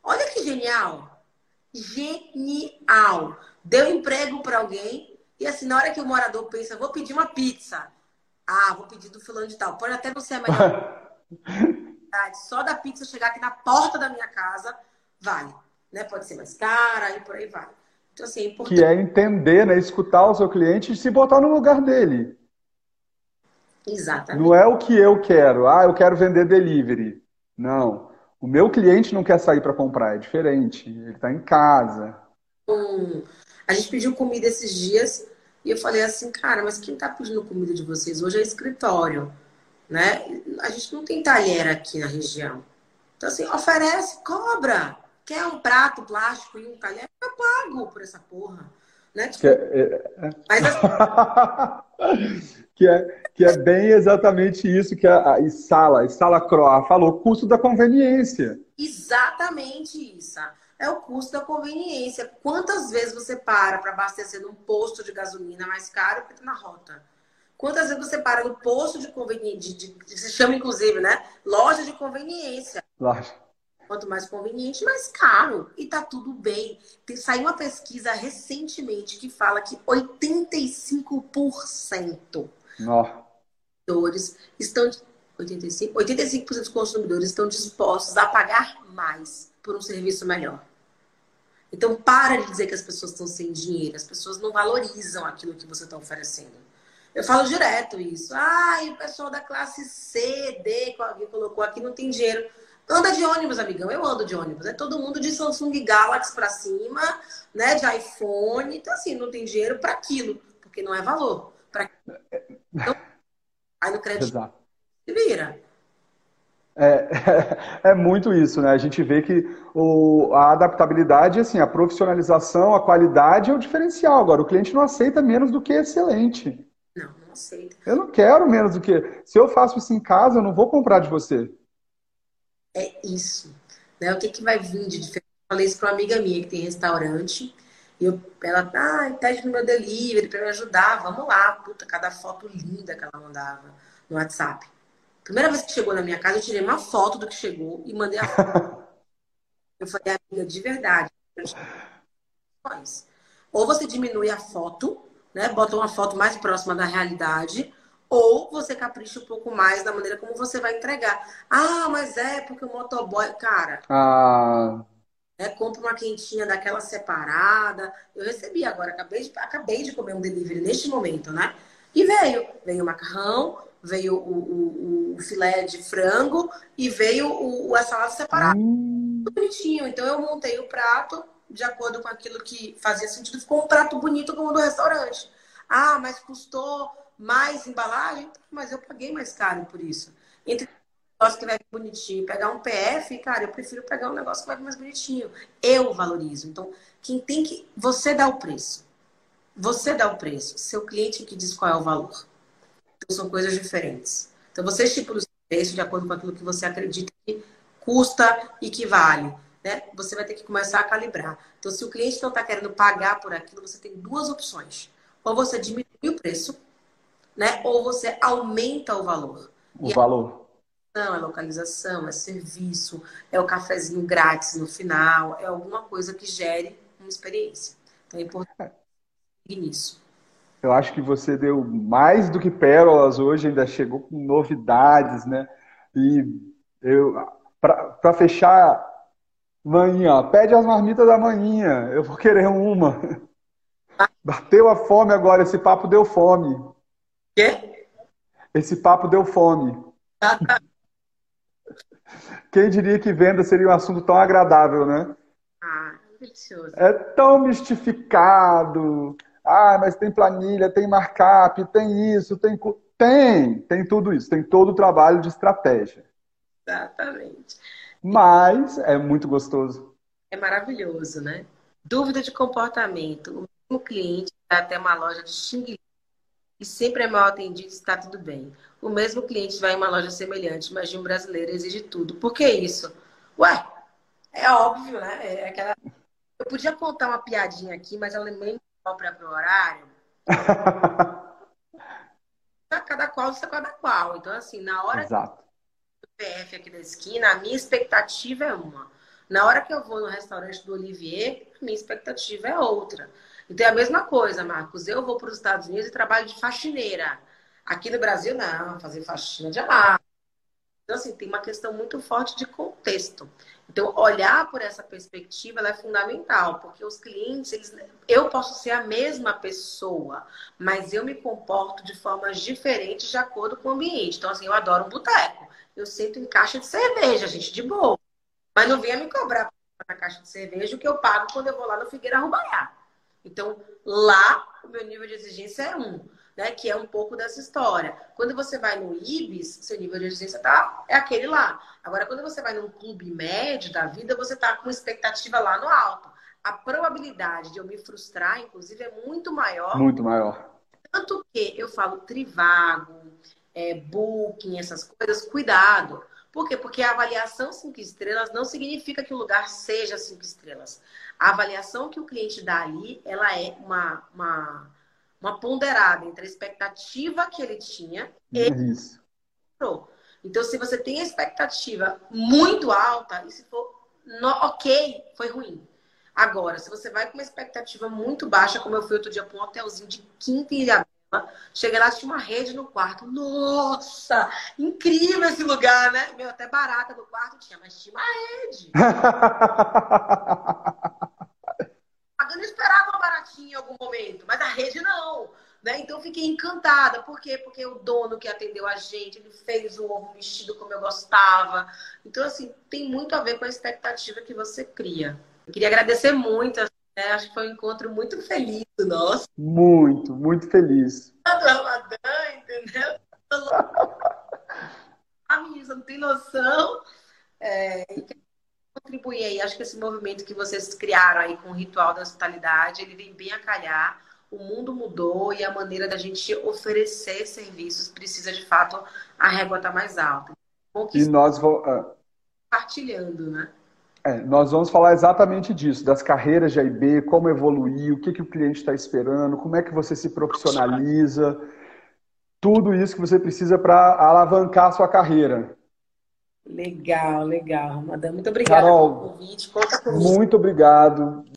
Olha que genial! Genial! Deu emprego para alguém, e assim, na hora que o morador pensa, vou pedir uma pizza. Ah, vou pedir do fulano de tal. Pode até não ser a melhor. Só da pizza chegar aqui na porta da minha casa, vale. Né? Pode ser mais cara e por aí vai. Então, assim, é importante. Que é entender, né? Escutar o seu cliente e se botar no lugar dele. Exatamente. Não é o que eu quero. Ah, eu quero vender delivery. Não. O meu cliente não quer sair para comprar, é diferente. Ele está em casa. Hum, a gente pediu comida esses dias e eu falei assim, cara, mas quem está pedindo comida de vocês hoje é escritório, né? A gente não tem talher aqui na região. Então, assim, oferece, cobra. Quer um prato plástico e um talher? Eu pago por essa porra. Né? Tipo, que, é, é... Mas, assim... que, é, que é bem exatamente isso que a, a Isala, a Isala Croa falou, custo da conveniência. Exatamente isso é o custo da conveniência. Quantas vezes você para para abastecer num posto de gasolina mais caro porque está na rota? Quantas vezes você para no posto de conveniência, de, de, se chama inclusive, né? Loja de conveniência. Loja. Quanto mais conveniente, mais caro. E tá tudo bem. Tem, saiu uma pesquisa recentemente que fala que 85% consumidores estão 85, 85% dos consumidores estão dispostos a pagar mais por um serviço melhor. Então, para de dizer que as pessoas estão sem dinheiro. As pessoas não valorizam aquilo que você está oferecendo. Eu falo direto isso. Ai, o pessoal da classe C, D, que alguém colocou aqui, não tem dinheiro. Anda de ônibus, amigão. Eu ando de ônibus. É todo mundo de Samsung Galaxy para cima, né? De iPhone. Então, assim, não tem dinheiro para aquilo, porque não é valor. Pra... Então, aí no crédito se vira. É, é, muito isso, né? A gente vê que o, a adaptabilidade, assim, a profissionalização, a qualidade é o diferencial. Agora, o cliente não aceita menos do que excelente. Não, não aceita. Eu não quero menos do que. Se eu faço isso em casa, eu não vou comprar de você. É isso. Né? O que, que vai vir de diferente? Eu falei isso para uma amiga minha que tem restaurante. E eu, ela, ah, pede no meu delivery para me ajudar. Vamos lá. Puta, cada foto linda que ela mandava no WhatsApp. Primeira vez que chegou na minha casa, eu tirei uma foto do que chegou e mandei a foto. eu falei, amiga, de verdade. Ou você diminui a foto, né? Bota uma foto mais próxima da realidade, ou você capricha um pouco mais da maneira como você vai entregar. Ah, mas é porque o motoboy. Cara. Ah. É, compra uma quentinha daquela separada. Eu recebi agora, acabei de, acabei de comer um delivery neste momento, né? E veio. Veio o macarrão, veio o, o, o, filé de frango e veio o, a salada separada. Hum. Bonitinho. Então eu montei o prato de acordo com aquilo que fazia sentido. Ficou um prato bonito como o do restaurante. Ah, mas custou mais embalagem? Mas eu paguei mais caro por isso. Entre negócio que vai bonitinho pegar um PF, cara, eu prefiro pegar um negócio que vai mais bonitinho. Eu valorizo. Então, quem tem que. Você dá o preço. Você dá o preço. Seu cliente que diz qual é o valor. Então, são coisas diferentes. Então, você estipula o preço de acordo com aquilo que você acredita que custa e que vale. Né? Você vai ter que começar a calibrar. Então, se o cliente não está querendo pagar por aquilo, você tem duas opções. Ou você diminui o preço, né? ou você aumenta o valor. O e valor. É localização, é serviço, é o cafezinho grátis no final, é alguma coisa que gere uma experiência. Então, é importante ir nisso. Eu acho que você deu mais do que pérolas hoje, ainda chegou com novidades, né? E eu, para fechar, manhã, pede as marmitas da manhã, eu vou querer uma. Bateu a fome agora, esse papo deu fome. Quê? Esse papo deu fome. Quem diria que venda seria um assunto tão agradável, né? Ah, delicioso. É tão mistificado. Ah, mas tem planilha, tem markup, tem isso, tem. Tem, tem tudo isso, tem todo o trabalho de estratégia. Exatamente. Mas é muito gostoso. É maravilhoso, né? Dúvida de comportamento. O mesmo cliente vai até uma loja de xing e sempre é mal atendido está tudo bem. O mesmo cliente vai em uma loja semelhante, mas de um brasileiro exige tudo. Por que isso? Ué, é óbvio, né? É aquela... Eu podia contar uma piadinha aqui, mas ela é meio própria para o horário. cada qual é cada qual. Então, assim, na hora Exato. do PF aqui da esquina, a minha expectativa é uma. Na hora que eu vou no restaurante do Olivier, a minha expectativa é outra. Então é a mesma coisa, Marcos. Eu vou para os Estados Unidos e trabalho de faxineira. Aqui no Brasil, não, fazer faxina de amar. Então, assim, tem uma questão muito forte de contexto. Então, olhar por essa perspectiva é fundamental, porque os clientes, eles, eu posso ser a mesma pessoa, mas eu me comporto de formas diferentes de acordo com o ambiente. Então, assim, eu adoro um boteco. Eu sento em caixa de cerveja, gente, de boa. Mas não venha me cobrar na caixa de cerveja o que eu pago quando eu vou lá no Figueira Rubaiá. Então, lá, o meu nível de exigência é um né? Que é um pouco dessa história. Quando você vai no IBIS, seu nível de exigência tá, é aquele lá. Agora, quando você vai num clube médio da vida, você tá com expectativa lá no alto. A probabilidade de eu me frustrar, inclusive, é muito maior. Muito maior. Tanto que eu falo trivago, é, booking, essas coisas, cuidado. Por quê? Porque a avaliação cinco estrelas não significa que o lugar seja cinco estrelas. A avaliação que o cliente dá ali, ela é uma, uma uma ponderada entre a expectativa que ele tinha e isso. Então, se você tem a expectativa muito alta, e se for no, ok, foi ruim. Agora, se você vai com uma expectativa muito baixa, como eu fui outro dia para um hotelzinho de quinta ilha cheguei lá, tinha uma rede no quarto. Nossa, incrível esse lugar, né? Meu, até barata no quarto tinha, mas tinha uma rede. Eu não esperava uma baratinha em algum momento, mas a rede não. Né? Então fiquei encantada. Por quê? Porque o dono que atendeu a gente, ele fez o ovo mexido como eu gostava. Então, assim, tem muito a ver com a expectativa que você cria. Eu queria agradecer muito. Né? Acho que foi um encontro muito feliz nosso. Muito, muito feliz. Ramadã, entendeu? A menina não tem noção. É, contribuir aí. Acho que esse movimento que vocês criaram aí com o ritual da hospitalidade, ele vem bem a calhar. O mundo mudou e a maneira da gente oferecer serviços precisa, de fato, a régua estar tá mais alta. E nós vamos... Ah. Compartilhando, né? É, nós vamos falar exatamente disso, das carreiras de AIB, como evoluir, o que, que o cliente está esperando, como é que você se profissionaliza, tudo isso que você precisa para alavancar a sua carreira. Legal, legal. Madame, muito obrigada Carol, pelo convite. Conta comigo. Muito obrigado.